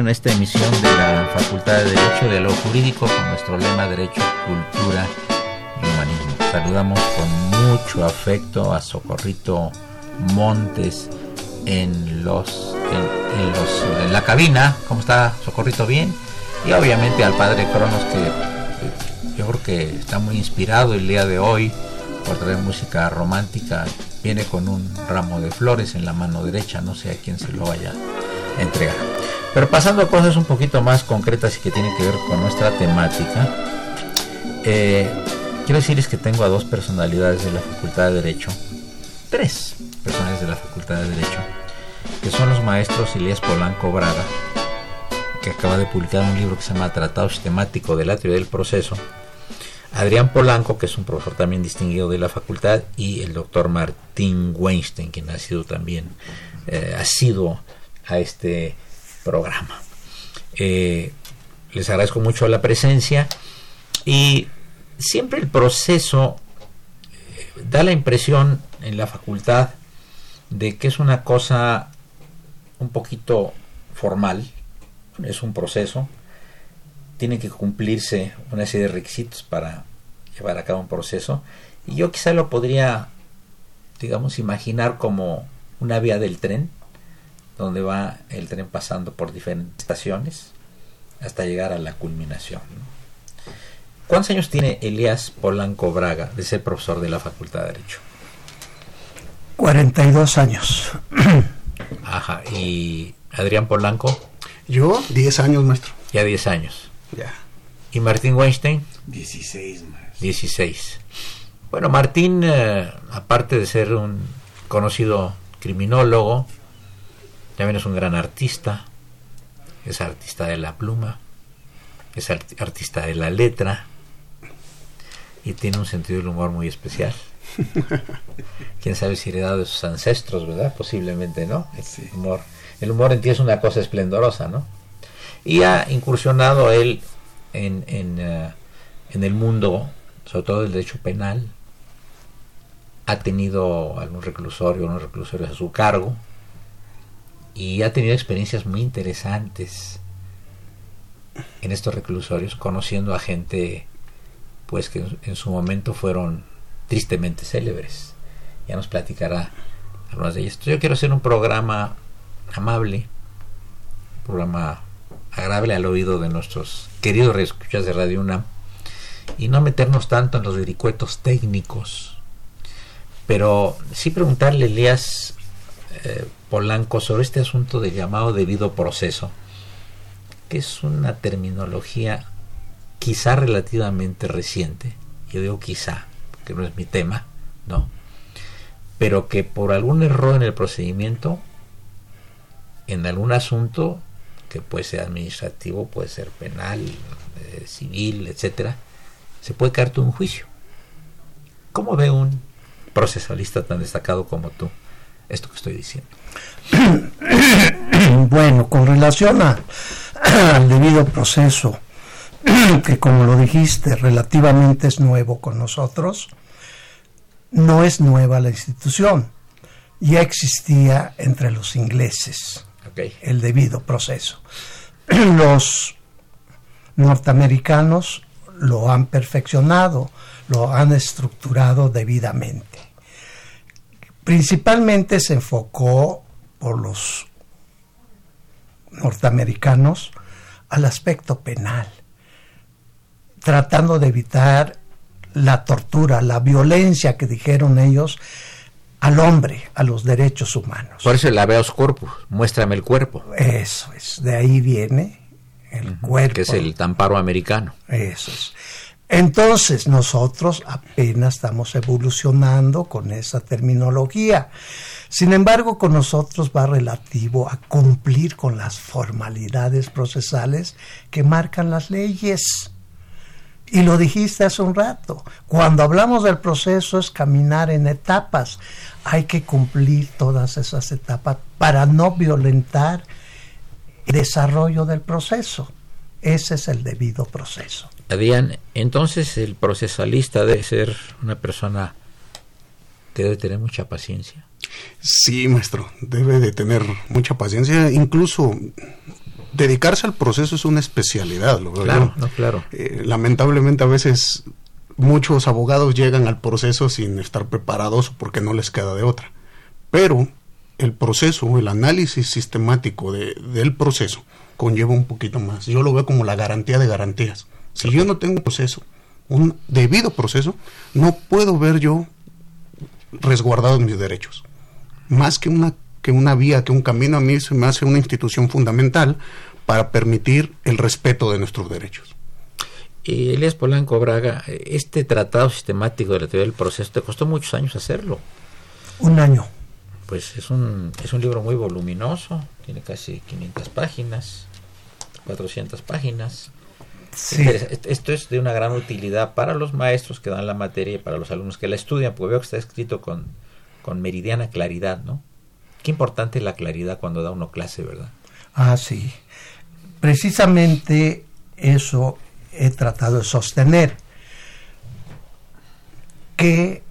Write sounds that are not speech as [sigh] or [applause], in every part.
En esta emisión de la Facultad de Derecho de lo Jurídico con nuestro lema Derecho, Cultura y Humanismo. Saludamos con mucho afecto a Socorrito Montes en los en, los en la cabina. ¿Cómo está Socorrito? Bien. Y obviamente al padre Cronos que yo creo que está muy inspirado el día de hoy por traer música romántica. Viene con un ramo de flores en la mano derecha, no sé a quién se lo vaya a entregar. Pero pasando a cosas un poquito más concretas y que tienen que ver con nuestra temática, eh, quiero decirles que tengo a dos personalidades de la Facultad de Derecho, tres personalidades de la Facultad de Derecho, que son los maestros Elías Polanco Braga, que acaba de publicar un libro que se llama Tratado Sistemático de la Teoría del Proceso, Adrián Polanco, que es un profesor también distinguido de la facultad, y el doctor Martín Weinstein, quien ha sido también, eh, ha sido a este programa. Eh, les agradezco mucho la presencia y siempre el proceso eh, da la impresión en la facultad de que es una cosa un poquito formal, es un proceso, tiene que cumplirse una serie de requisitos para llevar a cabo un proceso y yo quizá lo podría, digamos, imaginar como una vía del tren, donde va el tren pasando por diferentes estaciones hasta llegar a la culminación. ¿Cuántos años tiene Elías Polanco Braga de ser profesor de la Facultad de Derecho? 42 años. [clears throat] Ajá, ¿y Adrián Polanco? Yo, 10 años, maestro. Ya 10 años. Ya. ¿Y Martín Weinstein? 16 más. 16. Bueno, Martín, eh, aparte de ser un conocido criminólogo, también es un gran artista, es artista de la pluma, es artista de la letra y tiene un sentido del humor muy especial. [laughs] Quién sabe si heredado de sus ancestros, ¿verdad? Posiblemente, ¿no? El humor, el humor en ti es una cosa esplendorosa, ¿no? Y ha incursionado él en, en, eh, en el mundo, sobre todo del derecho penal. Ha tenido algún reclusorio, unos reclusorios a su cargo y ha tenido experiencias muy interesantes en estos reclusorios, conociendo a gente pues que en su momento fueron tristemente célebres. Ya nos platicará algunas de ellas. yo quiero hacer un programa amable, un programa agradable al oído de nuestros queridos reescuchas de Radio UNAM y no meternos tanto en los vericuetos técnicos, pero sí preguntarle, Elías, eh, Polanco sobre este asunto de llamado debido proceso, que es una terminología quizá relativamente reciente, yo digo quizá, porque no es mi tema, ¿no? Pero que por algún error en el procedimiento, en algún asunto, que puede ser administrativo, puede ser penal, eh, civil, etcétera, se puede caer un juicio. ¿Cómo ve un procesalista tan destacado como tú esto que estoy diciendo? [coughs] Bueno, con relación a, [coughs] al debido proceso, [coughs] que como lo dijiste, relativamente es nuevo con nosotros, no es nueva la institución, ya existía entre los ingleses Okay. el debido proceso. Los norteamericanos lo han perfeccionado, lo han estructurado debidamente. Principalmente se enfocó por los norteamericanos al aspecto penal, tratando de evitar la tortura, la violencia que dijeron ellos al hombre, a los derechos humanos. Por eso el habeas corpus, muéstrame el cuerpo, Eso es, de ahí viene el cuerpo. que es el tamparo americano. Eso es. Entonces nosotros apenas estamos evolucionando con esa terminología. Sin embargo, con nosotros va relativo a cumplir con las formalidades procesales que marcan las leyes. Y lo dijiste hace un rato, cuando hablamos del proceso es caminar en etapas. Hay que cumplir todas esas etapas para no violentar el desarrollo del proceso. Ese es el debido proceso. Adrián, entonces el procesalista debe ser una persona que debe tener mucha paciencia. Sí, maestro, debe de tener mucha paciencia, incluso dedicarse al proceso es una especialidad, lo veo Claro, yo. no, claro. Eh, lamentablemente a veces muchos abogados llegan al proceso sin estar preparados porque no les queda de otra. Pero el proceso, el análisis sistemático de- del proceso conlleva un poquito más. Yo lo veo como la garantía de garantías. Si yo no tengo un proceso, un debido proceso, no puedo ver yo resguardados mis derechos. Más que una, que una vía, que un camino, a mí se me hace una institución fundamental para permitir el respeto de nuestros derechos. Y Elías Polanco Braga, este tratado sistemático de la teoría del proceso te costó muchos años hacerlo. Un año. Pues es un, es un libro muy voluminoso, tiene casi 500 páginas, 400 páginas. Sí. Esto es de una gran utilidad para los maestros que dan la materia y para los alumnos que la estudian, porque veo que está escrito con, con meridiana claridad, ¿no? Qué importante la claridad cuando da uno clase, ¿verdad? Ah, sí. Precisamente eso he tratado de sostener, que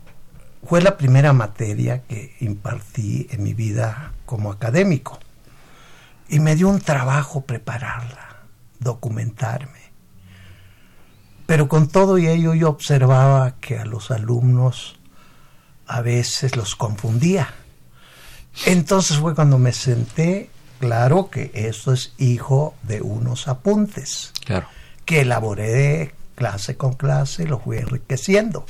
fue la primera materia que impartí en mi vida como académico. Y me dio un trabajo prepararla, documentarme. Pero con todo y ello yo observaba que a los alumnos a veces los confundía. Entonces fue cuando me senté, claro que esto es hijo de unos apuntes Claro. que elaboré clase con clase, lo fui enriqueciendo.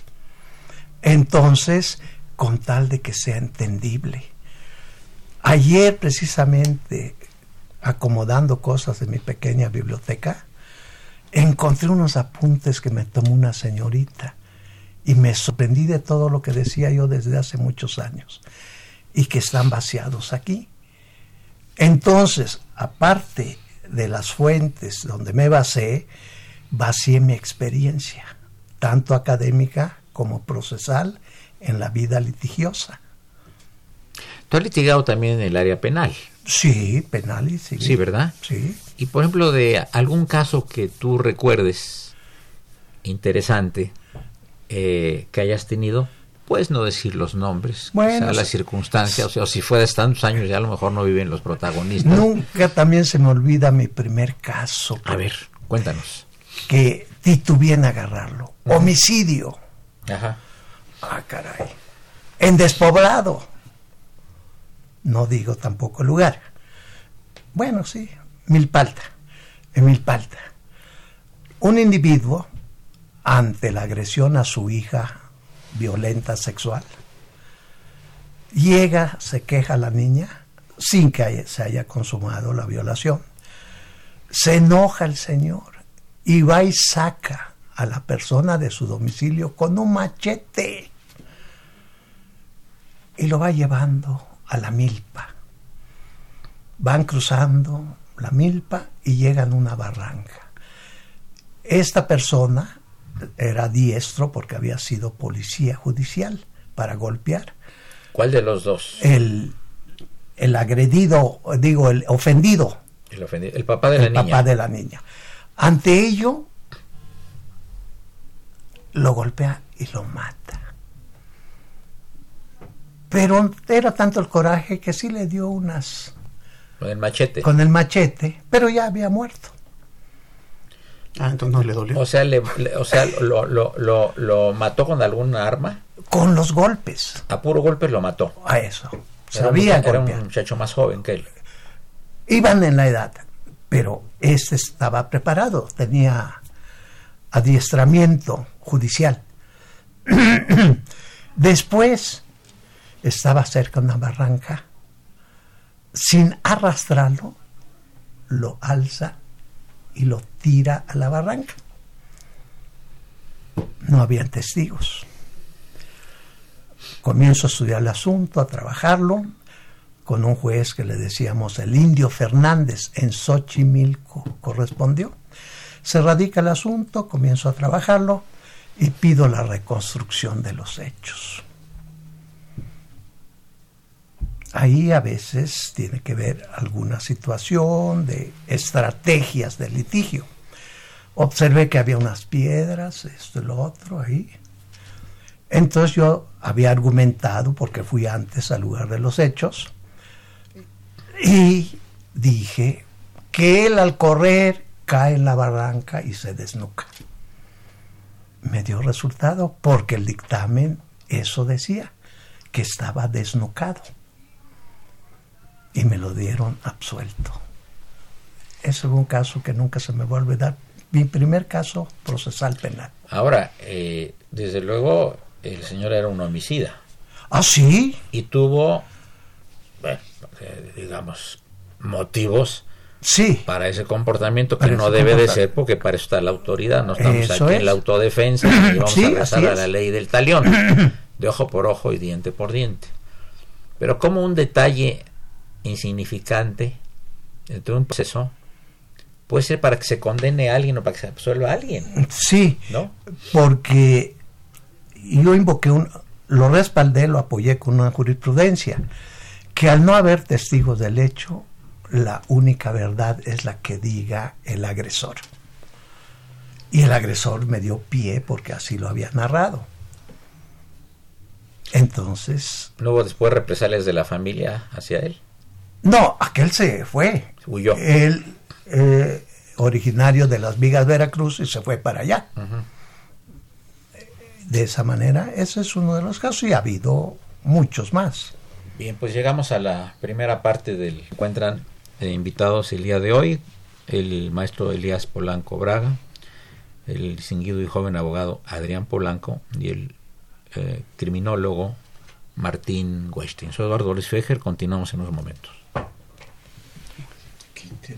Entonces, con tal de que sea entendible. Ayer, precisamente, acomodando cosas de mi pequeña biblioteca, encontré unos apuntes que me tomó una señorita y me sorprendí de todo lo que decía yo desde hace muchos años y que están vaciados aquí. Entonces, aparte de las fuentes donde me basé, vacié mi experiencia, tanto académica como procesal, en la vida litigiosa. Tú has litigado también en el área penal, Sí, penal y civil. sí, ¿verdad? Sí. Y por ejemplo, de algún caso que tú recuerdes interesante eh, que hayas tenido, puedes no decir los nombres, Bueno, quizá las sí. circunstancias, o sea, o si fue de tantos años ya a lo mejor no viven los protagonistas. Nunca también se me olvida mi primer caso, A ver, cuéntanos. que titubeé en agarrarlo. Homicidio. Ajá. Ah, caray. En despoblado. No digo tampoco lugar. Bueno, sí, Milpalta. En Milpalta. Un individuo, ante la agresión a su hija violenta sexual, llega, se queja la niña, sin que haya- se haya consumado la violación. Se enoja el señor y va y saca a la persona de su domicilio con un machete y lo va llevando a la milpa. Van cruzando la milpa y llegan a una barranca. Esta persona era diestro porque había sido policía judicial para golpear. ¿Cuál de los dos? El, el agredido, digo, el ofendido. El, ofendido, el papá de la niña. papá de la niña. Ante ello, lo golpea y lo mata. Pero era tanto el coraje que sí le dio unas... Con el machete. Con el machete, pero ya había muerto. Ah, entonces no le dolió. O sea, le, le- o sea lo, lo, lo, lo mató con alguna arma. Con los golpes. A puro golpe lo mató. A eso. Era un Sabía mucha- Era un muchacho más joven que él. Iban en la edad, pero este estaba preparado, tenía adiestramiento judicial. [clears throat] Después estaba cerca de una barranca, sin arrastrarlo, lo alza y lo tira a la barranca. No habían testigos. Comienzo a estudiar el asunto, a trabajarlo, con un juez que le decíamos el indio Fernández en Xochimilco correspondió. Se radica el asunto, comienzo a trabajarlo y pido la reconstrucción de los hechos. Ahí a veces tiene que ver alguna situación de estrategias de litigio. Observé que había unas piedras, esto y lo otro ahí. Entonces yo había argumentado, porque fui antes al lugar de los hechos, y dije que él al correr cae en la barranca y se desnuca. Me dio resultado porque el dictamen eso decía, que estaba desnucado. Y me lo dieron absuelto. Ese fue un caso que nunca se me va a olvidar. Mi primer caso procesal penal. Ahora, eh, desde luego, el señor era un homicida. ¿Ah, sí? Y tuvo, bueno, eh, digamos, motivos Sí. para ese comportamiento que no debe de ser porque para eso está la autoridad. No estamos Eso aquí es. en la autodefensa y [clears throat] vamos Sí, a rezar a es. la ley del talión, de ojo por ojo y diente por diente. Pero como un detalle insignificante dentro de un proceso puede ser para que se condene a alguien o para que se absuelva a alguien, Sí. ¿no? porque yo invoqué un, lo respaldé, lo apoyé con una jurisprudencia, que al no haber testigos del hecho, la única verdad es la que diga el agresor. Y el agresor me dio pie porque así lo había narrado. Entonces, No hubo después represalias de la familia hacia él. No, aquel se fue. Huyó. Él, eh, originario de las Vigas, Veracruz, y se fue para allá. De esa manera, ese es uno de los casos y ha habido muchos más. Bien, pues llegamos a la primera parte del encuentran eh, invitados el día de hoy, el maestro Elías Polanco Braga, el distinguido y joven abogado Adrián Polanco y el eh, criminólogo Martín Weinstein. Soy Eduardo Luis Fejer, continuamos en unos momentos. Qué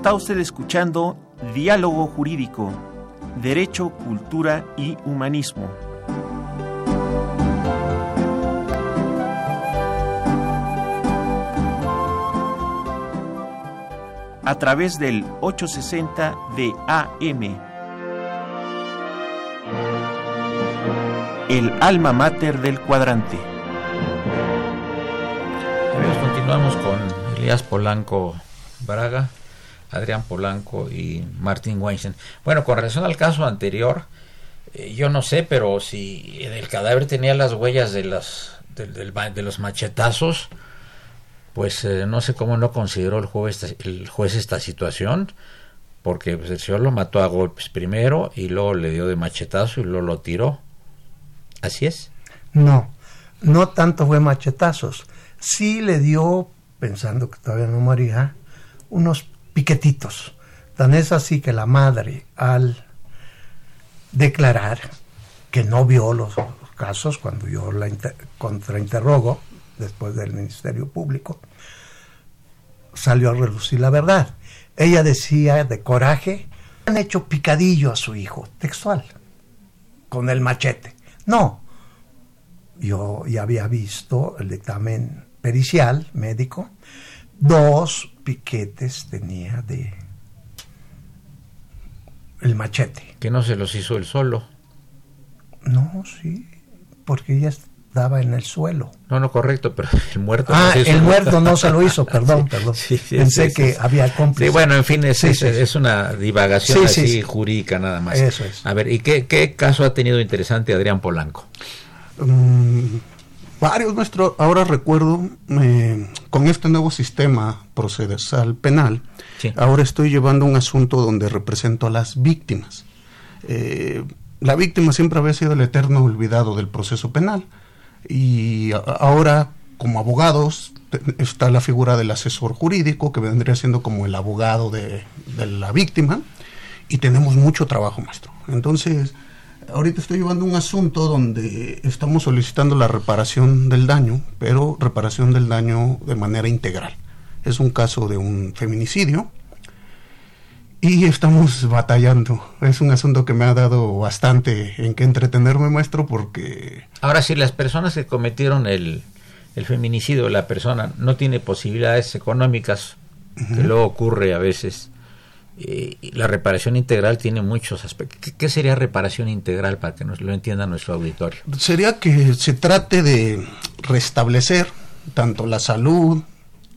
Está usted escuchando Diálogo Jurídico, Derecho, Cultura y Humanismo. A través del 860 de AM. El alma mater del cuadrante. Amigos, continuamos con Elías Polanco Braga, Adrián Polanco y Martín Weinstein. Bueno, con relación al caso anterior, eh, yo no sé, pero si el cadáver tenía las huellas de, las, de, los machetazos, pues eh, no sé cómo no consideró el juez, el juez esta situación, porque pues, el señor lo mató a golpes primero y luego le dio de machetazo y luego lo tiró. ¿Así es? No, no tanto fue machetazos. Sí le dio, pensando que todavía no moría, unos piquetitos. Tan es así que la madre, al declarar que no vio los casos, cuando yo la contrainterrogo, después del Ministerio Público, salió a relucir la verdad. Ella decía de coraje, han hecho picadillo a su hijo, textual, con el machete. No, yo ya había visto el dictamen pericial médico, dos piquetes tenía de el machete. Que no se los hizo él solo. No, sí, porque ella estaba en el suelo. No, no, correcto, pero [laughs] el muerto. Ah, el muerto no se lo hizo, [laughs] perdón, perdón. Pensé que había cómplices. bueno, en fin, es, es, una divagación así jurídica nada más. Eso es. A ver, ¿y qué, qué caso ha tenido interesante Adrián Polanco? Mm, varios nuestros, ahora recuerdo, eh, con este nuevo sistema procesal penal, ahora estoy llevando un asunto donde represento a las víctimas. Eh, la víctima siempre había sido el eterno olvidado del proceso penal y ahora como abogados está la figura del asesor jurídico que vendría siendo como el abogado de, de la víctima y tenemos mucho trabajo maestro. Entonces, ahorita estoy llevando un asunto donde estamos solicitando la reparación del daño, pero reparación del daño de manera integral. Es un caso de un feminicidio y estamos batallando. Es un asunto que me ha dado bastante en que entretenerme, maestro, porque... Ahora, si las personas que cometieron el, el feminicidio, la persona no tiene posibilidades económicas, que luego ocurre a veces, eh, la reparación integral tiene muchos aspectos. ¿Qué, sería reparación integral para que nos lo entienda nuestro auditorio? Sería que se trate de restablecer tanto la salud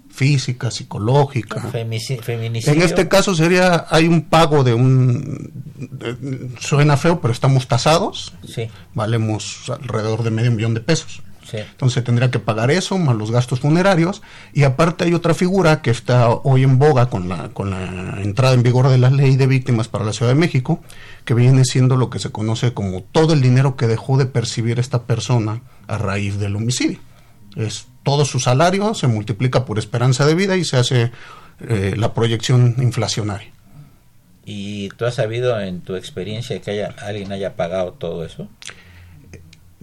física, psicológica. feminicidio. En este caso sería, hay un pago de un, suena feo, pero estamos tasados. Sí. Valemos alrededor de medio millón de pesos. Entonces tendría que pagar eso, más los gastos funerarios. Y aparte hay otra figura que está hoy en boga con la, con la entrada en vigor de la ley de víctimas para la Ciudad de México, que viene siendo lo que se conoce como todo el dinero que dejó de percibir esta persona a raíz del homicidio. Es todo su salario se multiplica por esperanza de vida y se hace eh, la proyección inflacionaria. ¿Y tú has sabido en tu experiencia que haya, alguien haya pagado todo eso?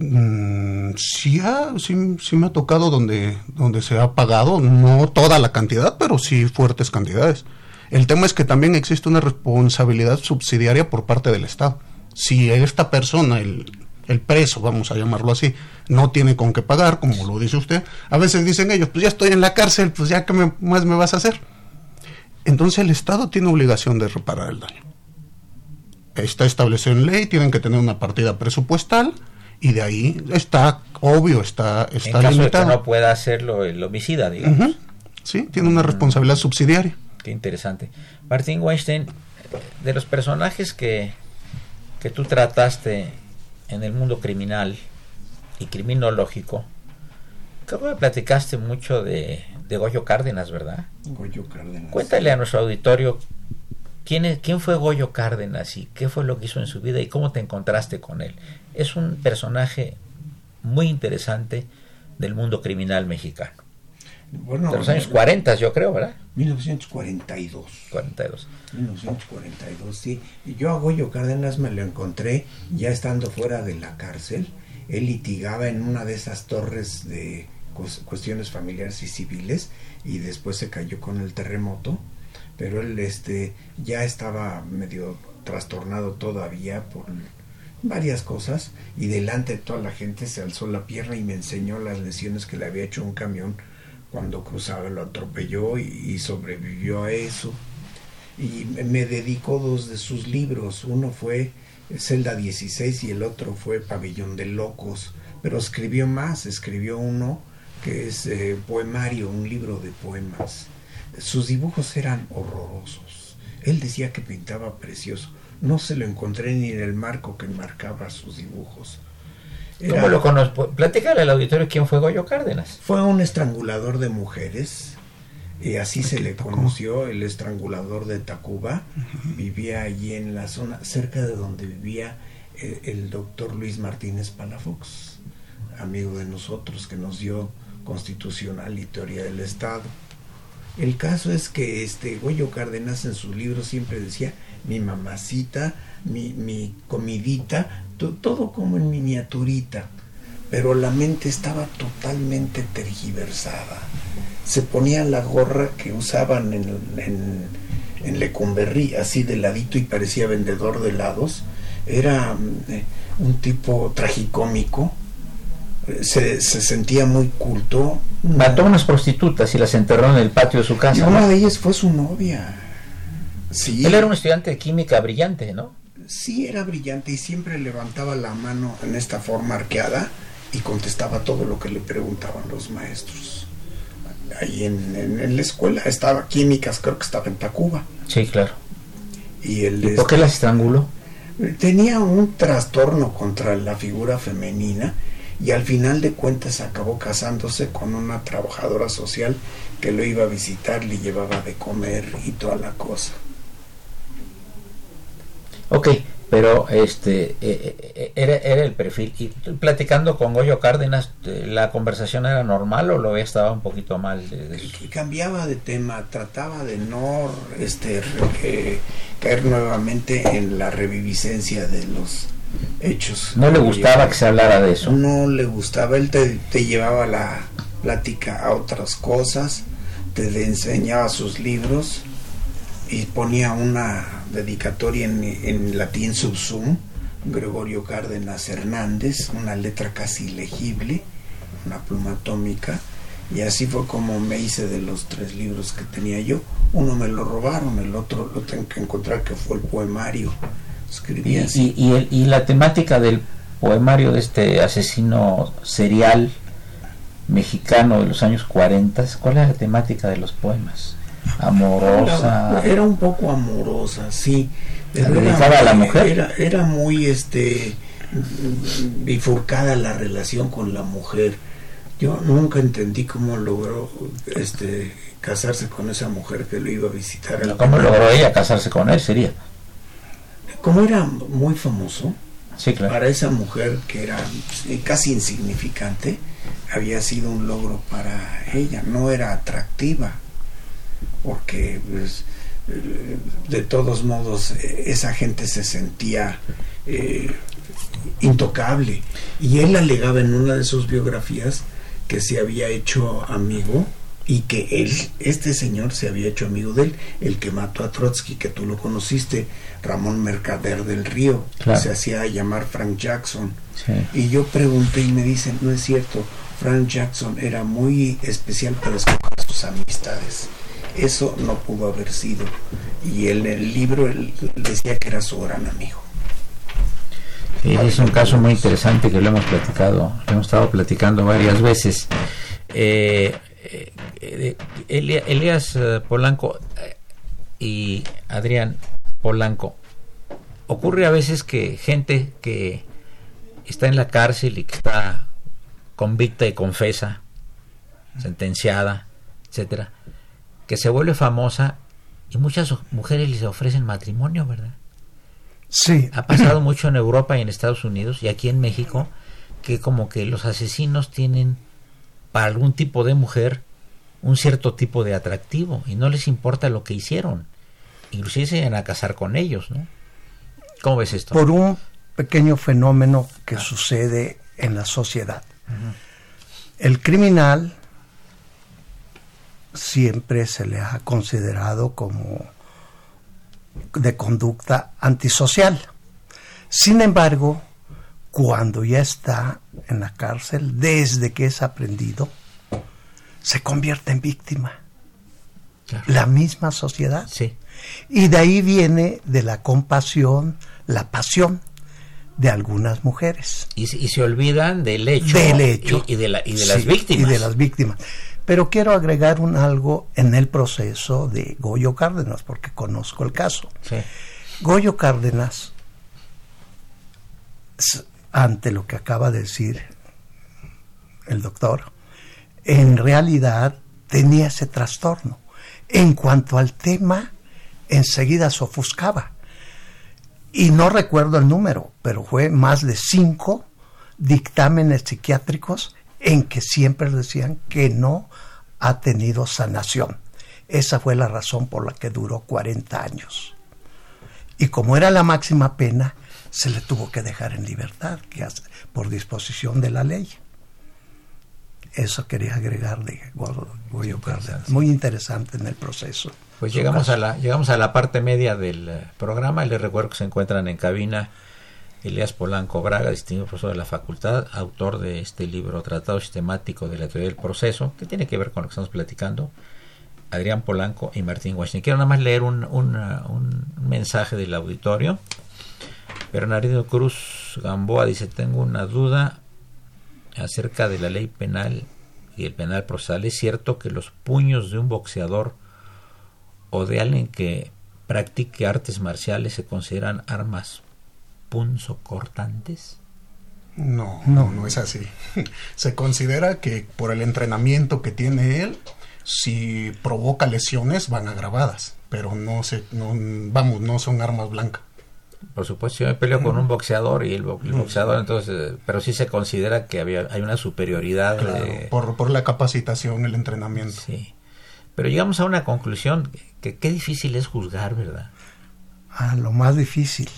Mm, sí, sí, me ha tocado donde, donde se ha pagado, no toda la cantidad, pero sí fuertes cantidades. El tema es que también existe una responsabilidad subsidiaria por parte del Estado. Si esta persona, el, el preso, vamos a llamarlo así, no tiene con qué pagar, como lo dice usted, a veces dicen ellos, pues ya estoy en la cárcel, pues ya que más me vas a hacer. Entonces el Estado tiene obligación de reparar el daño. Está establecido en ley, tienen que tener una partida presupuestal, y de ahí está obvio, está, está en caso De que no pueda hacerlo el homicida, digamos. Sí, tiene una responsabilidad subsidiaria. Qué interesante. Martín Weinstein, de los personajes que, que tú trataste en el mundo criminal y criminológico, creo que platicaste mucho de, de Goyo Cárdenas, ¿verdad? Goyo Cárdenas. Cuéntale a nuestro auditorio quién, quién fue Goyo Cárdenas y qué fue lo que hizo en su vida y cómo te encontraste con él es un personaje muy interesante del mundo criminal mexicano. Bueno, de los años 40, yo creo, ¿verdad? 1942. 42. 1942, sí. Yo a Goyo Cárdenas me lo encontré ya estando fuera de la cárcel. Él litigaba en una de esas torres de cuestiones familiares y civiles y después se cayó con el terremoto. pero él este, ya estaba medio trastornado todavía por varias cosas y delante de toda la gente se alzó la pierna y me enseñó las lesiones que le había hecho un camión cuando cruzaba, lo atropelló y, sobrevivió a eso. Y me dedicó dos de sus libros, uno fue Celda 16 y el otro fue Pabellón de Locos, pero escribió más, escribió uno que es eh, poemario, un libro de poemas. Sus dibujos eran horrorosos. Él decía que pintaba precioso. No se lo encontré ni en el marco que marcaba sus dibujos. ¿Cómo lo conozco? Platícale al auditorio quién fue Goyo Cárdenas. Fue un estrangulador de mujeres. Y así se le conoció, el estrangulador de Tacuba. Vivía allí en la zona, cerca de donde vivía el, eh, el doctor Luis Martínez Palafox, amigo de nosotros, que nos dio constitucional y teoría del Estado. El caso es que este Goyo Cárdenas en su libro siempre decía mi mamacita, mi, mi comidita, todo como en miniaturita, pero la mente estaba totalmente tergiversada. Se ponía la gorra que usaban en, en, así de ladito y parecía vendedor de helados. Era eh, un tipo tragicómico, se, se, sentía muy culto. Mató unas prostitutas y las enterró en el patio de su casa. Y una de ellas fue su novia. Sí. Él era un estudiante de química brillante, ¿no? Sí, era brillante y siempre levantaba la mano en esta forma arqueada y contestaba todo lo que le preguntaban los maestros. Ahí en, la escuela estaba químicas, creo que estaba en Tacuba. Sí, claro. ¿Y, ¿Y por qué las estranguló? Tenía un trastorno contra la figura femenina y al final de cuentas acabó casándose con una trabajadora social que lo iba a visitar, le llevaba de comer y toda la cosa. Ok, pero este eh, eh, era, era, el perfil. Y platicando con Goyo Cárdenas, eh, ¿la conversación era normal o lo estaba un poquito mal? Cambiaba de tema, trataba de no este, caer nuevamente en la reviviscencia de los hechos. ¿No le gustaba que se hablara de eso? No le gustaba, él te, te llevaba la plática a otras cosas, te enseñaba sus libros y ponía una dedicatoria en, en latín subsum, Gregorio Cárdenas Hernández, una letra casi legible, una pluma atómica, y así fue como me hice de los tres libros que tenía yo. Uno me lo robaron, el otro lo tengo que encontrar que fue el poemario. Escribí así. Y, y, la temática del poemario de este asesino serial mexicano de los años 40, ¿cuál es la temática de los poemas? [laughs] amorosa. Era, un poco amorosa, sí. dedicada a la mujer? Era, era muy este bifurcada la relación con la mujer. Yo nunca entendí cómo logró este casarse con esa mujer que lo iba a visitar. ¿Cómo logró ella casarse con él? Sería. Como era muy famoso, sí, claro. para esa mujer que era casi insignificante, había sido un logro para ella. No era atractiva porque pues, de todos modos esa gente se sentía eh, intocable. Y él alegaba en una de sus biografías que se había hecho amigo y que él, este señor se había hecho amigo de él, el que mató a Trotsky, que tú lo conociste, Ramón Mercader del Río, se hacía llamar Frank Jackson. Y yo pregunté y me dicen, no es cierto, Frank Jackson era muy especial para escoger sus amistades. Eso no pudo haber sido. Y él, en el libro él decía que era su gran amigo. es un caso muy interesante que lo hemos platicado, lo hemos estado platicando varias veces. Eh Elías eh, Polanco eh, y Adrián Polanco, ocurre a veces que gente que está en la cárcel y que está convicta y confesa, sentenciada, etcétera, que se vuelve famosa y muchas mujeres le ofrecen matrimonio, ¿verdad? Sí. Ha pasado mucho en Europa y en Estados Unidos y aquí en México que como que los asesinos tienen para algún tipo de mujer un cierto tipo de atractivo y no les importa lo que hicieron. Inclusive se van a casar con ellos, ¿no? ¿Cómo ves esto? Por un pequeño fenómeno que sucede en la sociedad. El criminal siempre se le ha considerado como de conducta antisocial. Sin embargo, cuando ya está en la cárcel, desde que es aprendido, se convierte en víctima. La misma sociedad. Sí. Y de ahí viene de la compasión, la pasión de algunas mujeres. Y, se olvidan del hecho. Del hecho. Y, de, la, y de las víctimas. Y de las víctimas. Pero quiero agregar un algo en el proceso de Goyo Cárdenas, porque conozco el caso. Sí. Goyo Cárdenas, ante lo que acaba de decir el doctor, en realidad tenía ese trastorno. En cuanto al tema, enseguida se ofuscaba. Y no recuerdo el número, pero fue más de cinco dictámenes psiquiátricos en que siempre decían que no ha tenido sanación. Esa fue la razón por la que duró 40 años. Y como era la máxima pena, se le tuvo que dejar en libertad, que por disposición de la ley. Eso quería agregar de Goyo Cárdenas. Muy interesante en el proceso. Pues llegamos a, la, llegamos a la parte media del eh, programa. Les recuerdo que se encuentran en cabina Elías Polanco Braga, distinguido profesor de la facultad, autor de este libro Tratado Sistemático de la Teoría del Proceso, que tiene que ver con lo que estamos platicando. Adrián Polanco y Martín Washington. Quiero nada más leer un, un, un mensaje del auditorio. Bernardino Cruz Gamboa dice, tengo una duda acerca de la ley penal y el penal procesal, ¿es cierto que los puños de un boxeador o de alguien que practique artes marciales se consideran armas punzocortantes? No, no, no es así. [laughs] Se considera que por el entrenamiento que tiene él, si provoca lesiones van agravadas, pero no se, no, vamos, no son armas blancas por supuesto, yo me peleo con un boxeador y el, boxeador, entonces, pero sí se considera que había, hay una superioridad. por, por la capacitación, el entrenamiento. Sí. Pero llegamos a una conclusión que qué difícil es juzgar, ¿verdad? Ah, lo más difícil.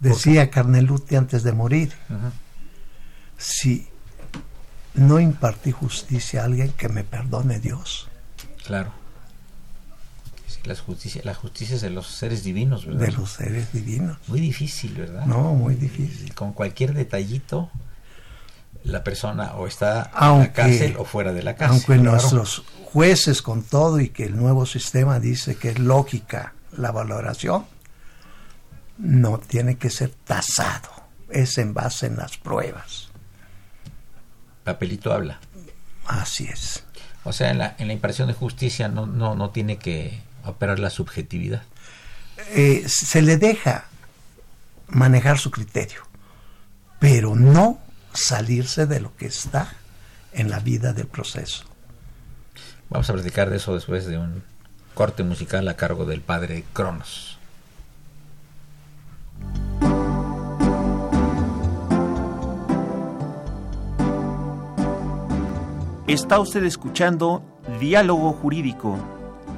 Decía Carneluti antes de morir, si no impartí justicia a alguien que me perdone Dios. Claro la justicia, la justicia es de los seres divinos, ¿verdad? De los seres divinos. Muy difícil, ¿verdad? No, muy difícil. Con cualquier detallito, la persona o está en la cárcel o fuera de la cárcel. Aunque nuestros jueces con todo y que el nuevo sistema dice que es lógica la valoración, no tiene que ser tasado, es en base en las pruebas. Papelito habla. Así es. O sea, en la, en la impresión de justicia no, no, no tiene que operar la subjetividad. Eh, se le deja manejar su criterio, pero no salirse de lo que está en la vida del proceso. Vamos a platicar de eso después de un corte musical a cargo del padre Cronos. Está usted escuchando Diálogo Jurídico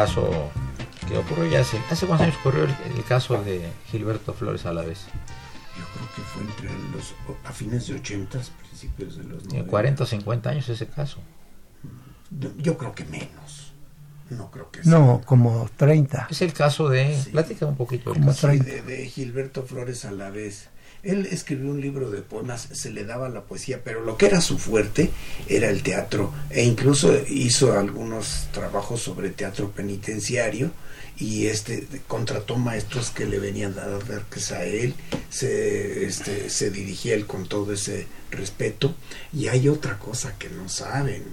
Caso que ocurrió ya hace, hace cuántos años ocurrió el, caso de Gilberto Flores a la vez. Yo creo que fue entre los, a fines de 80, principios de los 90. 40 o 50 años ese caso. Yo creo que menos. No creo que No, como 30. Es el caso de... Plática un poquito. Como de, de, Gilberto Flores a la vez. Él escribió un libro de poemas, se le daba la poesía, pero lo que era su fuerte era el teatro. E incluso hizo algunos trabajos sobre teatro penitenciario y este contrató maestros que le venían a dar que a él, se, este, se dirigía él con todo ese respeto. Y hay otra cosa que no saben.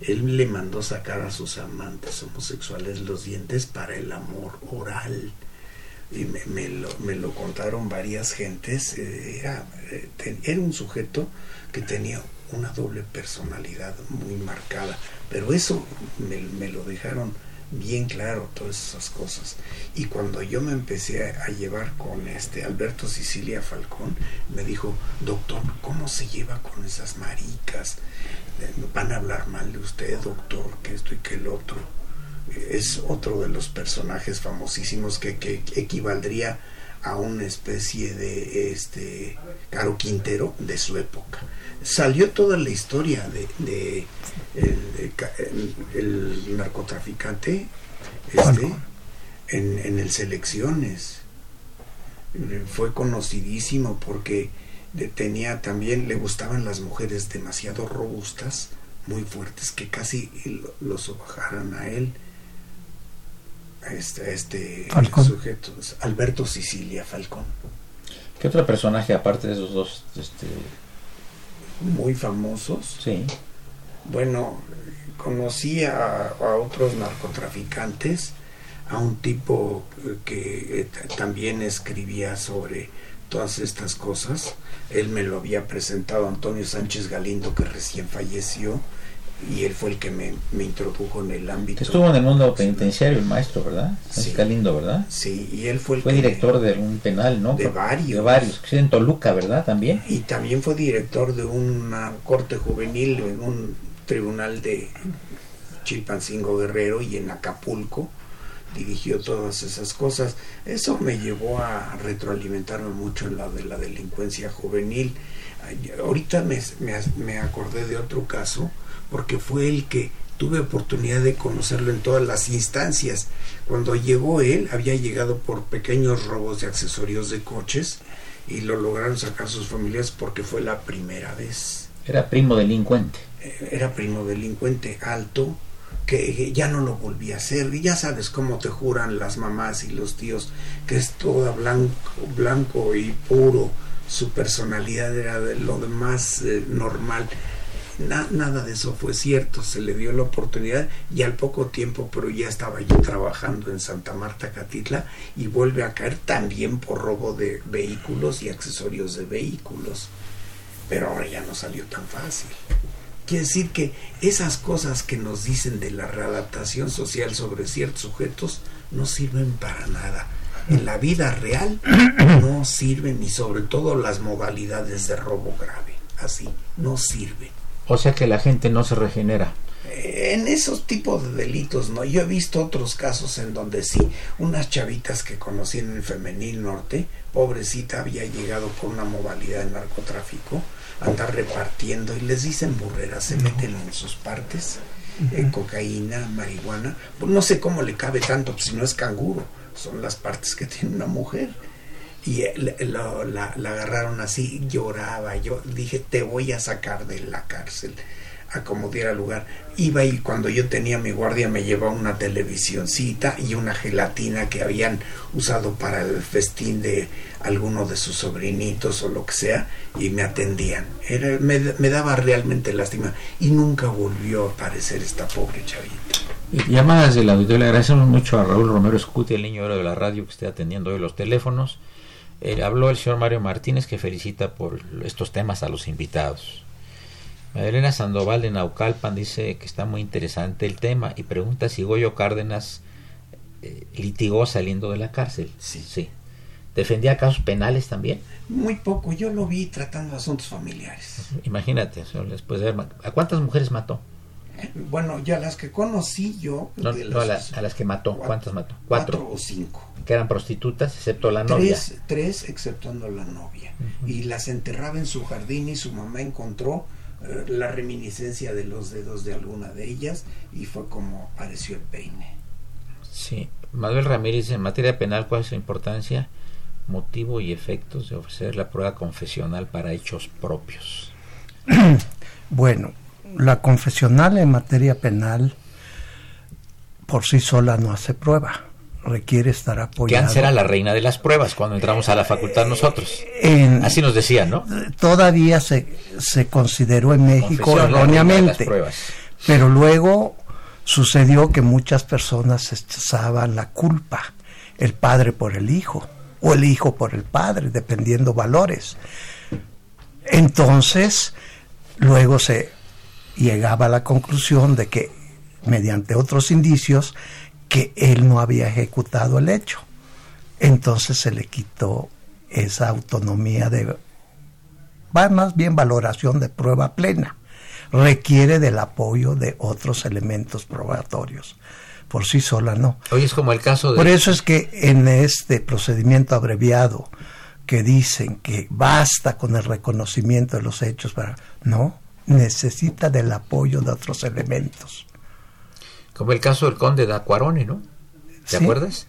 Él le mandó sacar a sus amantes homosexuales los dientes para el amor oral. Y me, lo, me lo, contaron varias gentes. Eh, era, eh, era un sujeto que tenía una doble personalidad muy marcada. Pero eso me, me lo dejaron bien claro todas esas cosas. Y cuando yo me empecé a, llevar con este Alberto Sicilia Falcón, me dijo, doctor, ¿cómo se lleva con esas maricas? Eh, van a hablar mal de usted, doctor, que esto y que el otro. Es otro de los personajes famosísimos que, que equivaldría a una especie de este Caro Quintero de su época. Salió toda la historia de, el, narcotraficante este, en, en el Selecciones. Fue conocidísimo porque tenía también, le gustaban las mujeres demasiado robustas, muy fuertes, que casi lo, sobajaran a él este, este sujeto, Alberto Sicilia Falcón. ¿Qué otro personaje aparte de esos dos? Este... Muy famosos. Sí. Bueno, conocí a, otros narcotraficantes, a un tipo que eh, también escribía sobre todas estas cosas. Él me lo había presentado Antonio Sánchez Galindo, que recién falleció y él fue el que me, introdujo en el ámbito. Estuvo en el mundo penitenciario el maestro, ¿verdad? Sí. lindo, ¿verdad? Sí, y él fue el Fue director de un penal, ¿no? De varios. De varios, en Toluca, ¿verdad? También. Y también fue director de una corte juvenil en un tribunal de Chilpancingo Guerrero y en Acapulco dirigió todas esas cosas. Eso me llevó a retroalimentarme mucho en la de la delincuencia juvenil. Ahorita me, me, me acordé de otro caso porque fue el que tuve oportunidad de conocerlo en todas las instancias. Cuando llegó él, había llegado por pequeños robos de accesorios de coches y lo lograron sacar sus familias porque fue la primera vez. Era primo delincuente. Eh, era primo delincuente alto, que ya no lo volvía a hacer. Y ya sabes cómo te juran las mamás y los tíos que es toda blanco, blanco y puro. Su personalidad era de lo más eh, normal nada de eso fue cierto, se le dio la oportunidad y al poco tiempo, pero ya estaba yo trabajando en Santa Marta, Catitla, y vuelve a caer también por robo de vehículos y accesorios de vehículos. Pero ahora ya no salió tan fácil. Quiere decir que esas cosas que nos dicen de la readaptación social sobre ciertos sujetos no sirven para nada. En la vida real no sirven y sobre todo las modalidades de robo grave. Así, no sirven. O sea que la gente no se regenera. En esos tipos de delitos, ¿no? Yo he visto otros casos en donde sí, unas chavitas que conocí en el femenil norte, pobrecita había llegado con una modalidad de narcotráfico, andar repartiendo y les dicen burreras, se meten en sus partes, eh, cocaína, marihuana, pues no sé cómo le cabe tanto, pues si no es canguro, son las partes que tiene una mujer y la, la, agarraron así, lloraba, yo dije, te voy a sacar de la cárcel, a como diera lugar. Iba y cuando yo tenía mi guardia me llevaba una televisioncita y una gelatina que habían usado para el festín de alguno de sus sobrinitos o lo que sea y me atendían. Era, me, me daba realmente lástima y nunca volvió a aparecer esta pobre chavita. Llamadas del auditorio, le agradecemos mucho a Raúl Romero Escuti, el niño de la radio, que esté atendiendo hoy los teléfonos. Eh, habló el señor Mario Martínez que felicita por estos temas a los invitados. Madelena Sandoval de Naucalpan dice que está muy interesante el tema y pregunta si Goyo Cárdenas eh, litigó saliendo de la cárcel. Sí. sí. ¿Defendía casos penales también? Muy poco, yo lo vi tratando asuntos familiares. Imagínate, después de ¿a cuántas mujeres mató? Bueno, ya las que conocí yo. No, de no, a, las- la- a las que mató. cuatro- ¿Cuántas mató? Cuatro Cuatro. o cinco. Que eran prostitutas, excepto la novia. Tres, tres exceptuando la novia. Y las enterraba en su jardín y su mamá encontró eh, la reminiscencia de los dedos de alguna de ellas y fue como apareció el peine. Sí. Manuel Ramírez, en materia penal, ¿cuál es su importancia? Motivo y efectos de ofrecer la prueba confesional para hechos propios. [clears throat] Bueno, la confesional en materia penal por sí sola no hace prueba. Requiere estar Que apoyada. antes era la reina de las pruebas cuando entramos a la facultad nosotros. En- Así nos decían, ¿no? todavía se, se consideró en México erróneamente. Pero luego sucedió que muchas personas echaban la culpa, el padre por el hijo o el hijo por el padre, dependiendo valores. Entonces, luego se llegaba a la conclusión de que, mediante otros indicios, que él no había ejecutado el hecho. Entonces se le quitó esa autonomía de, va más bien valoración de prueba plena. Requiere del apoyo de otros elementos probatorios. Por sí sola no. Hoy es como el caso de... Por eso es que en este procedimiento abreviado que dicen que basta con el reconocimiento de los hechos para no necesita del apoyo de otros elementos. Como el caso del conde de Aquarone, ¿no? ¿Te Sí. acuerdas?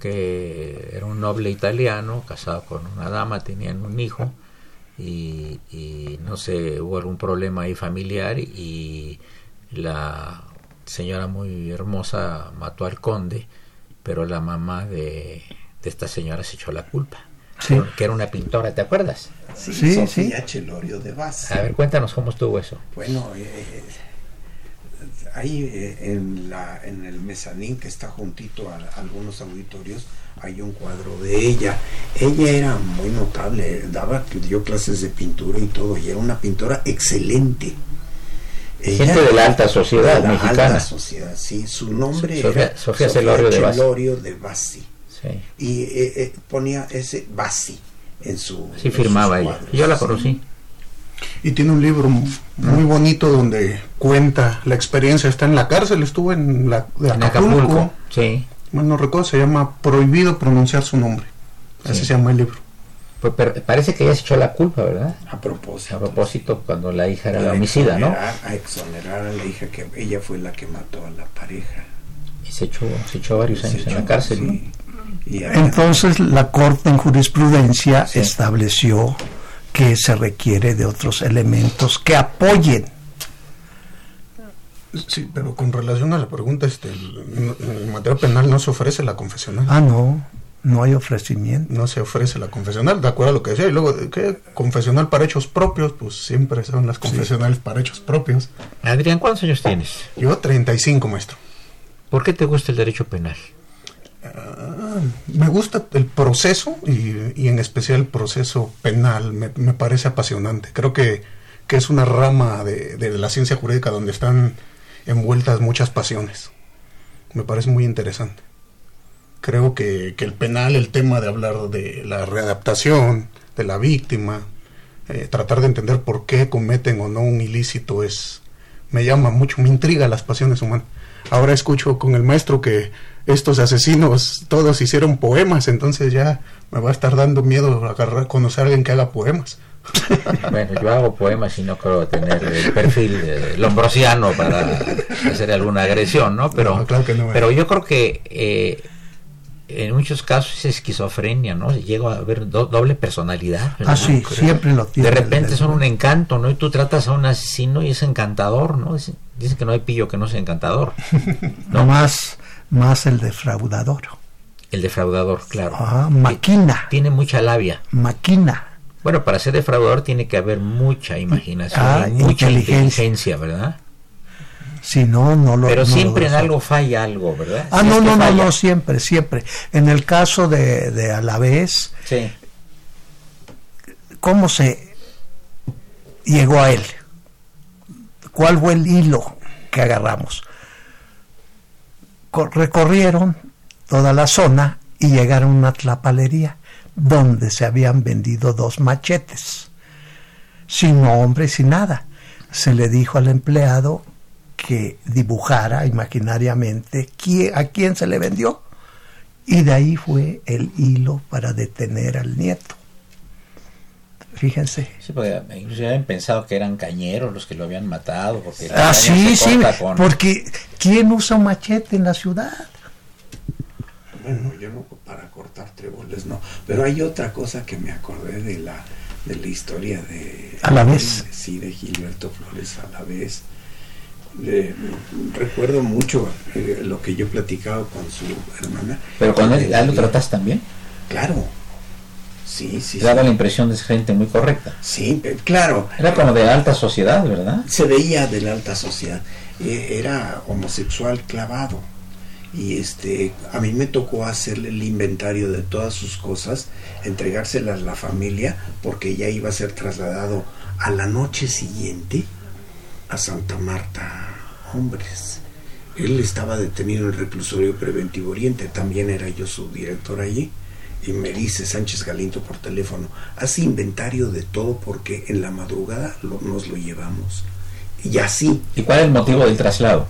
Que era un noble italiano, casado con una dama, tenían un hijo y, y no sé, hubo algún problema ahí familiar y la señora muy hermosa mató al conde, pero la mamá de, de esta señora se echó la culpa. Sí. Que- era una pintora, ¿te acuerdas? Sí, Sí, Sofía sí. Chelorio de Vaz. A ver, cuéntanos cómo estuvo eso. Bueno, eh, ahí eh, en, la, en el mezanín que está juntito a, a algunos auditorios hay un cuadro de ella. Ella era muy notable, daba, dio clases de pintura y todo, y era una pintora excelente. Gente de la alta sociedad de la mexicana. alta sociedad, sí. Su nombre Sofía- era Sofía Celorio de Bassi. Celorio de Bassi. Sí. Y eh, eh, ponía ese Bassi en su. Sí en firmaba ella. cuadros. Yo la conocí. Y tiene un libro muy bonito donde cuenta la experiencia. Está en la cárcel, estuvo en la de En Acapulco. Acapulco. Sí. Mal no recuerdo, se llama Prohibido pronunciar su nombre. Así Sí. se llama el libro. Pues per- parece que ella se echó la culpa, ¿verdad? A propósito. A propósito, cuando la hija era la homicida, ¿no? A exonerar a la hija que ella fue la que mató a la pareja. Y se echó, se echó varios Se años en echó, la cárcel, sí. A- Entonces la Corte en jurisprudencia Sí. estableció que se requiere de otros elementos que apoyen. Sí, pero con relación a la pregunta, este, el- en materia penal no se ofrece la confesional. Ah, no, no hay ofrecimiento. No se ofrece la confesional, de acuerdo a lo que decía. Y luego, ¿qué? Confesional para hechos propios, pues siempre son las confesionales para hechos propios. ¿no? Adrián, ¿cuántos años tienes? Yo 35, maestro. ¿Por qué te gusta el derecho penal? Me gusta el proceso y, en especial el proceso penal, me, me parece apasionante. Creo que, que es una rama de, de la ciencia jurídica donde están envueltas muchas pasiones. Me parece muy interesante. Creo que, que el penal, el tema de hablar de la readaptación, de la víctima, eh, tratar de entender por qué cometen o no un ilícito es me llama mucho, me intriga las pasiones humanas. Ahora escucho con el maestro que estos asesinos todos hicieron poemas, entonces ya me va a estar dando miedo agarrar, conocer a alguien que haga poemas. [laughs] Bueno, yo hago poemas y no creo tener el perfil eh, lombrosiano para hacer alguna agresión, ¿no? Pero, No, claro que no, eh. pero yo creo que eh, en muchos casos es esquizofrenia, ¿no? Llego a ver do- doble personalidad. Ah, sí, siempre lo tiene. De repente son un encanto, ¿no? Y tú tratas a un asesino y es encantador, ¿no? Dicen, que no hay pillo que no sea encantador. [laughs] No más, más el defraudador. El defraudador, claro. Ah, maquina, Tiene mucha labia. maquina. Bueno, para ser defraudador tiene que haber mucha imaginación Ah, mucha inteligencia. inteligencia, ¿verdad? Si no, no lo Pero no lo siempre en algo falla algo, ¿verdad? Ah, Si no, no, no, no, siempre, siempre. En el caso de, de Alavés, Sí. ¿cómo se llegó a él? ¿Cuál fue el hilo que agarramos? Co- Recorrieron toda la zona y llegaron a una tlapalería donde se habían vendido dos machetes, sin nombre, sin nada. Se le dijo al empleado que dibujara imaginariamente a quién se le vendió. Y de ahí fue el hilo para detener al nieto. Fíjense. Sí, porque incluso habían pensado que eran cañeros los que lo habían matado. Porque ah, sí, sí, porque ¿quién usa un machete en la ciudad? Bueno, yo no para cortar tréboles, no. Pero hay otra cosa que me acordé de la, de la historia de... A la vez. Sí, de Gilberto Flores a la vez. Recuerdo mucho eh, lo que yo he platicado con su hermana. ¿Pero con él, lo tratas también? Claro, Sí, sí. Daba la impresión de gente muy correcta. Sí, claro. Era como de alta sociedad, ¿verdad? Se veía de la alta sociedad. Era homosexual clavado. Y este, a mí me tocó hacerle el inventario de todas sus cosas, entregárselas a la familia, porque ya iba a ser trasladado a la noche siguiente a Santa Marta, hombres. Él estaba detenido en el reclusorio preventivo Oriente, también era yo su director allí y me dice Sánchez Galinto por teléfono, haz inventario de todo porque en la madrugada nos lo llevamos. Y así. ¿Y cuál es el motivo del traslado?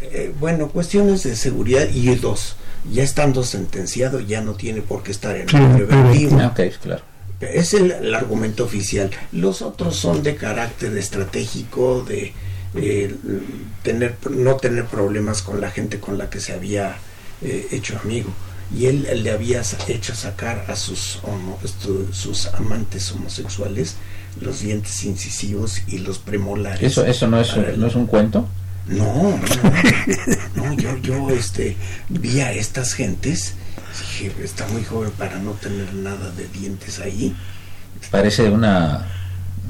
Eh, bueno, cuestiones de seguridad y dos, ya estando sentenciado ya no tiene por qué estar en el preventivo. Ah, claro. Es el, argumento oficial. Los otros son de carácter estratégico, de eh, tener, no tener problemas con la gente con la que se había eh, hecho amigo y él, le había hecho sacar a sus, sus amantes homosexuales los dientes incisivos y los premolares. ¿Eso, eso no, es, no es un cuento? No, no, yo, yo este, vi a estas gentes, dije, está muy joven para no tener nada de dientes ahí. Parece una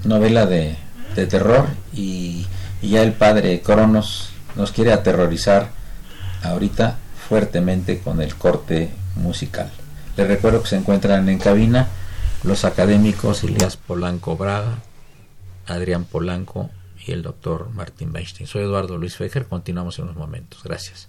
novela de, terror y, y ya el padre Cronos nos quiere aterrorizar ahorita fuertemente con el corte musical. Les recuerdo que se encuentran en cabina los académicos Elías Polanco Braga, Adrián Polanco y el doctor Martín Weinstein. Soy Eduardo Luis Fejer, continuamos en unos momentos. Gracias.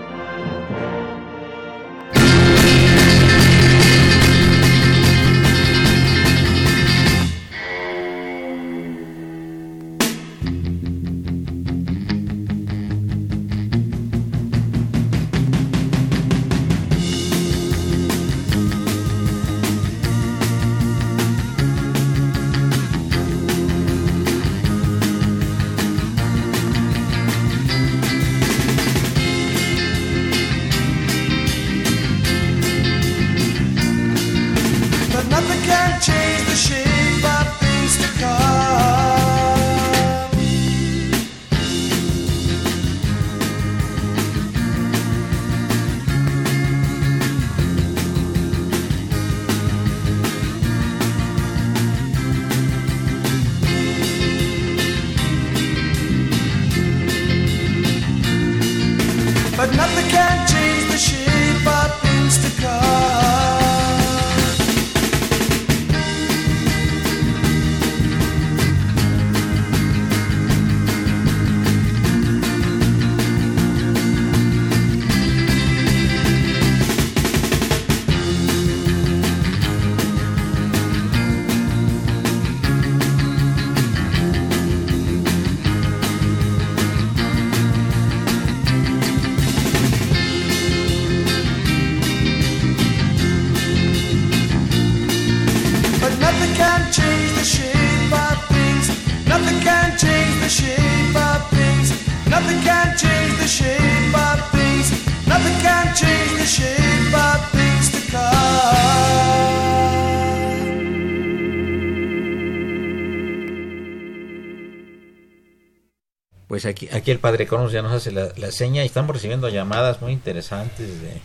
Pues aquí, aquí el padre Cronos ya nos hace la, seña y estamos recibiendo llamadas muy interesantes de,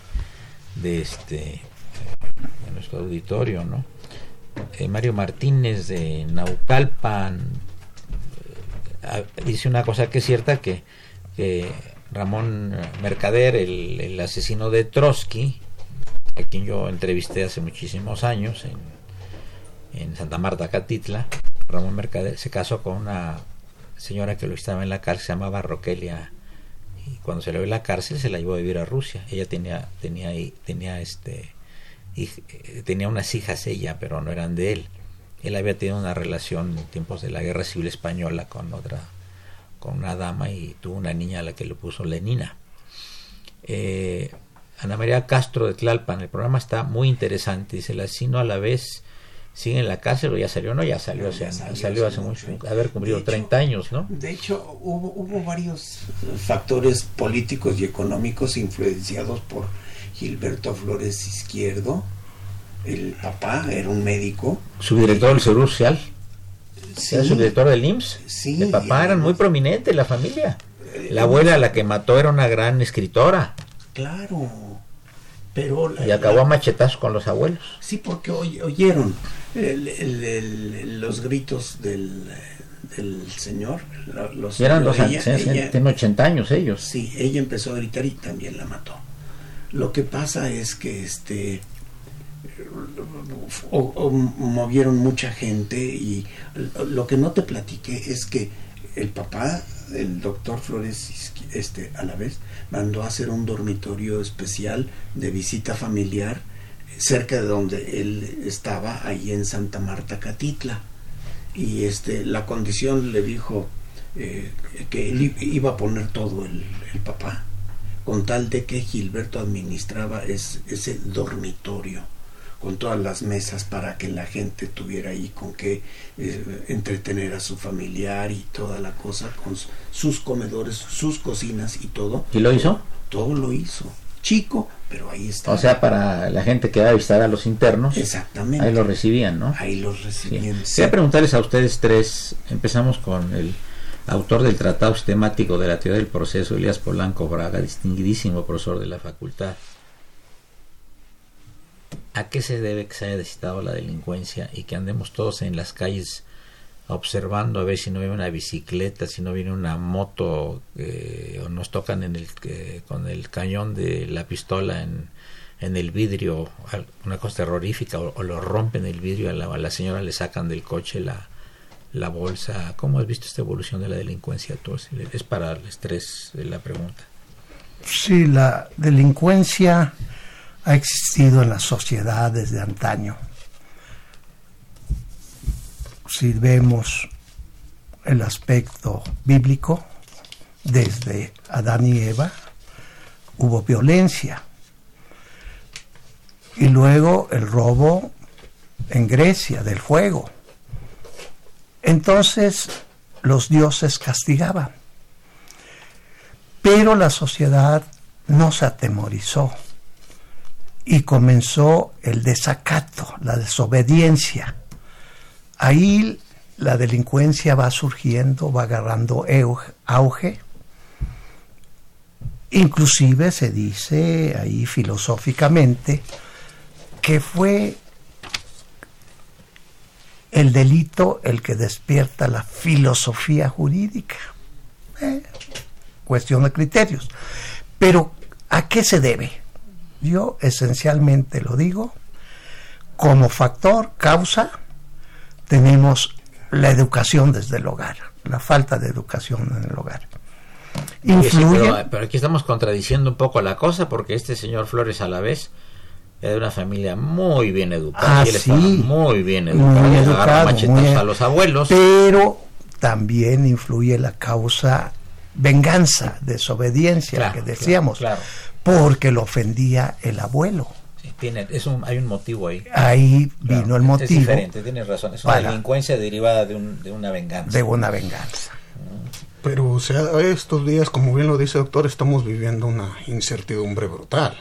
de este nuestro auditorio, ¿no? Eh, Mario Martínez de Naucalpan, dice una cosa que es cierta, que, Ramón Mercader, el, el, asesino de Trotsky, a quien yo entrevisté hace muchísimos años en, en Santa Marta, Catitla, Ramón Mercader se casó con una señora que lo estaba en la cárcel, se llamaba Roquelia y cuando se le ve la cárcel se la llevó a vivir a Rusia. Ella tenía tenía tenía este eh, tenía unas hijas ella, pero no eran de él. Él había tenido una relación en tiempos de la Guerra Civil española con otra con una dama y tuvo una niña a la que le puso Lenina. Eh, Ana María Castro de Tlalpan, el programa está muy interesante, dice el asesino a la vez sigue en la cárcel o ya salió, no, ya salió, o sea, salió, hace mucho, haber cumplido 30 años, ¿no? De hecho, hubo, hubo varios factores políticos y económicos influenciados por Gilberto Flores Izquierdo, el papá era un médico. Subdirector del Seguro Social. Sí, era subdirector del IMSS. Sí, el papá era muy prominente en la familia. Eh, la abuela, la que mató, era una gran escritora. Claro. Pero y acabó a machetazos con los abuelos. Sí, porque oyeron los gritos del, señor. Los, eran dos años, tienen 80 años ellos. Sí, ella empezó a gritar y también la mató. Lo que pasa es que este movieron mucha gente y lo que no te platiqué es que el papá, el doctor Flores este, a la vez, mandó a hacer un dormitorio especial de visita familiar cerca de donde él estaba, ahí en Santa Marta, Catitla. Y este, la condición le dijo eh, que él iba a poner todo el, papá, con tal de que Gilberto administraba ese dormitorio con todas las mesas para que la gente tuviera ahí con qué eh, entretener a su familiar y toda la cosa, con sus comedores, sus cocinas y todo. ¿Y lo hizo? Todo lo hizo chico, pero ahí está. O sea, para la gente que va a visitar a los internos. Exactamente. Ahí los recibían, ¿no? Ahí los recibían. Sí. Voy a preguntarles a ustedes tres, empezamos con el autor del Tratado Sistemático de la Teoría del Proceso, Elías Polanco Braga, distinguidísimo profesor de la facultad. ¿A qué se debe que se haya descitado la delincuencia y que andemos todos en las calles observando a ver si no viene una bicicleta, si no viene una moto eh, o nos tocan en el, con el cañón de la pistola en, el vidrio, una cosa terrorífica, o, lo rompen el vidrio, a la, señora le sacan del coche la, la bolsa. ¿Cómo has visto esta evolución de la delincuencia? Tú? Es para el estrés la pregunta. Sí, la delincuencia ha existido en la sociedad desde antaño si vemos el aspecto bíblico, desde Adán y Eva hubo violencia. Y luego el robo en Grecia del fuego. Entonces los dioses castigaban. Pero la sociedad no se atemorizó y comenzó el desacato, la desobediencia ahí la delincuencia va surgiendo, va agarrando auge. Inclusive se dice ahí filosóficamente que fue el delito el que despierta la filosofía jurídica. Eh, cuestión de criterios. Pero, ¿a qué se debe? Yo esencialmente lo digo como factor, causa, tenemos la educación desde el hogar, la falta de educación en el hogar. Influye. pero, aquí estamos contradiciendo un poco la cosa porque este señor Flores a la vez es de una familia muy bien educada. Ah, y sí, muy bien educado. Muy a los abuelos. Pero también influye la causa venganza, desobediencia, que decíamos, porque lo ofendía el abuelo tiene, es un, hay un motivo ahí. Ahí vino el motivo. Es diferente, tienes razón. Es una delincuencia derivada de, un, de una venganza. De una venganza. Pero, o sea, estos días, como bien lo dice el doctor, estamos viviendo una incertidumbre brutal.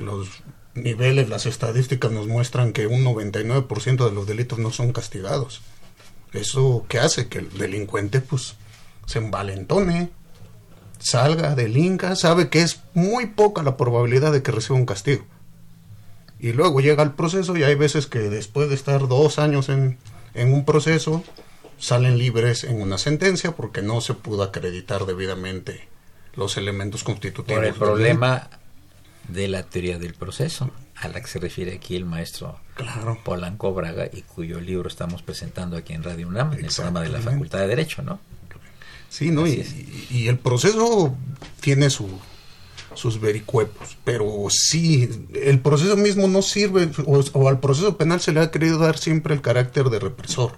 Los niveles, las estadísticas nos muestran que un 99% de los delitos no son castigados. ¿Eso qué hace? Que el delincuente, pues, se envalentone, salga, delinca, sabe que es muy poca la probabilidad de que reciba un castigo y luego llega el proceso y hay veces que después de estar dos años en, un proceso salen libres en una sentencia porque no se pudo acreditar debidamente los elementos constitutivos. Por el problema de la teoría del proceso, a la que se refiere aquí el maestro claro. Polanco Braga y cuyo libro estamos presentando aquí en Radio UNAM, en el programa de la Facultad de Derecho, ¿no? Sí, ¿no? Y, y, el proceso tiene su, sus vericuepos, pero sí, el proceso mismo no sirve, o, o, al proceso penal se le ha querido dar siempre el carácter de represor,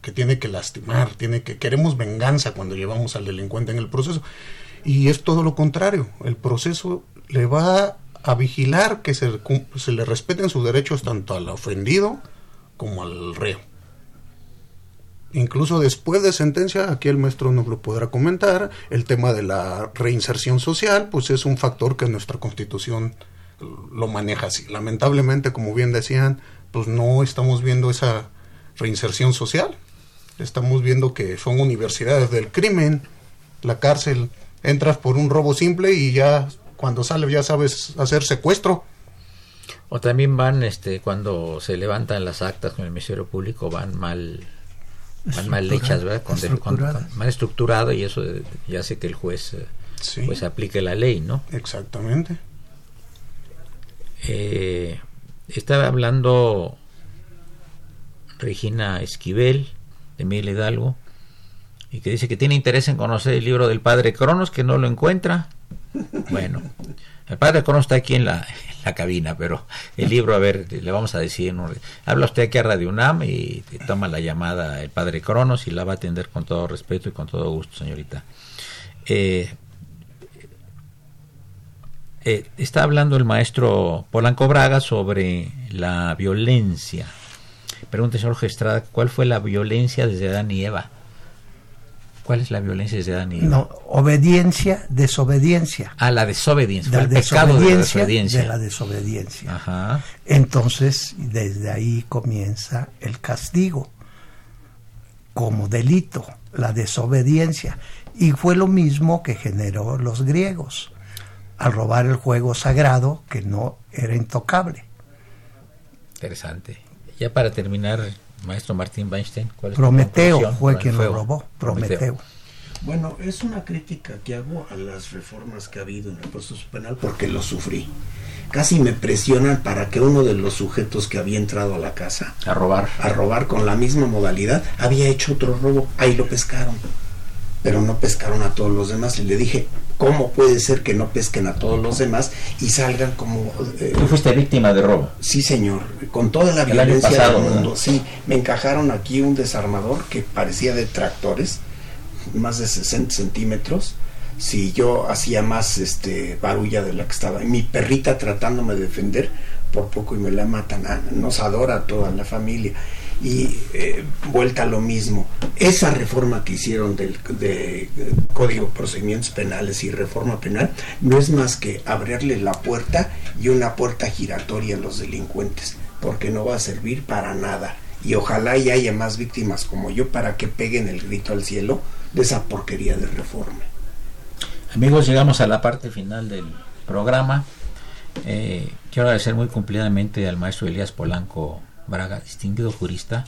que tiene que lastimar, tiene que, queremos venganza cuando llevamos al delincuente en el proceso, y es todo lo contrario, el proceso le va a vigilar que se, se le respeten sus derechos tanto al ofendido como al reo. Incluso después de sentencia, aquí el maestro nos lo podrá comentar, el tema de la reinserción social, pues es un factor que nuestra constitución lo maneja así. Lamentablemente, como bien decían, pues no estamos viendo esa reinserción social. Estamos viendo que son universidades del crimen, la cárcel, entras por un robo simple y ya cuando sale ya sabes hacer secuestro. O también van, este, cuando se levantan las actas con el Ministerio Público, van mal van mal hechas, ¿verdad? Con, con, con, mal estructurado y eso ya hace que el juez sí. pues aplique la ley, ¿no? Exactamente. Eh, estaba hablando Regina Esquivel de Miguel Hidalgo y que dice que tiene interés en conocer el libro del padre Cronos, que no lo encuentra. Bueno, el padre Cronos está aquí en la, en la cabina, pero el libro, a ver, le vamos a decir, habla usted aquí a Radio UNAM y toma la llamada el padre Cronos y la va a atender con todo respeto y con todo gusto, señorita. Eh, eh, está hablando el maestro Polanco Braga sobre la violencia. Pregunta, señor Gestrada, ¿cuál fue la violencia desde Adán y Eva? ¿Cuál es la violencia desde Adán y Eva? No, obediencia, desobediencia. Ah, la desobediencia. La el pecado de la desobediencia, desobediencia. de la desobediencia. Ajá. Entonces, desde ahí comienza el castigo como delito, la desobediencia. Y fue lo mismo que generó los griegos al robar el juego sagrado que no era intocable. Interesante. Ya para terminar, maestro Martín Weinstein, ¿cuál es Prometeo fue quien lo robó, Prometeo. Bueno, es una crítica que hago a las reformas que ha habido en el proceso penal porque lo sufrí. Casi me presionan para que uno de los sujetos que había entrado a la casa A robar. a robar con la misma modalidad había hecho otro robo. Ahí lo pescaron. Pero no pescaron a todos los demás. Y le dije, ¿cómo puede ser que no pesquen a todos los demás y salgan como... eh, Tú fuiste víctima de robo. Sí, señor, con toda la El violencia pasado, del mundo. Sí, me encajaron aquí un desarmador que parecía de tractores, más de 60 centímetros. Si yo hacía más este barulla de la que estaba. Y mi perrita tratándome de defender, por poco y me la matan. Ah, Nos adora toda la familia. Y eh, vuelta a lo mismo. Esa reforma que hicieron del de, de Código de Procedimientos Penales y Reforma Penal no es más que abrirle la puerta y una puerta giratoria a los delincuentes, porque no va a servir para nada. Y ojalá y haya más víctimas como yo para que peguen el grito al cielo de esa porquería de reforma. Amigos, llegamos a la parte final del programa. Eh, quiero agradecer muy cumplidamente al maestro Elías Polanco Braga, distinguido jurista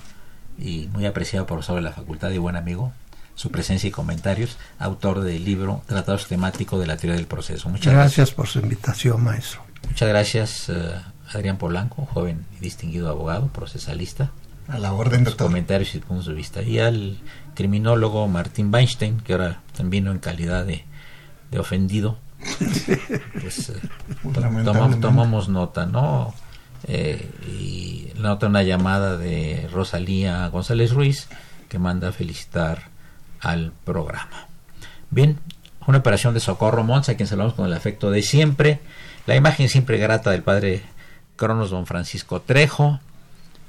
y muy apreciado profesor de la facultad y buen amigo, su presencia y comentarios, autor del libro Tratados Temáticos de la Teoría del Proceso. Muchas gracias. Gracias por su invitación, maestro. Muchas gracias, eh, Adrián Polanco, joven y distinguido abogado, procesalista. A la orden de comentarios y puntos de vista. Y al criminólogo Martín Weinstein, que ahora también vino en calidad de, de ofendido. [laughs] Pues, eh, [laughs] Lamentablemente. tomamos, tomamos nota, ¿no? Eh, y nota una llamada de Rosalía González Ruiz que manda felicitar al programa. Bien, una operación de socorro Monza, a quien saludamos con el afecto de siempre. La imagen siempre grata del padre Cronos don Francisco Trejo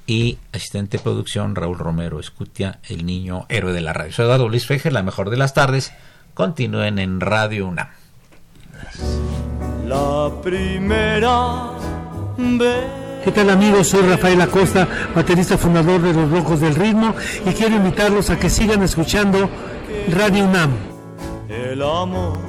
y asistente de producción Raúl Romero Escutia, el niño héroe de la radio. Soy Eduardo Luis Fejer, la mejor de las tardes. Continúen en Radio UNAM. La primera. ¿Qué tal amigos? Soy Rafael Acosta, baterista fundador de Los Rojos del Ritmo y quiero invitarlos a que sigan escuchando Radio UNAM. El amor.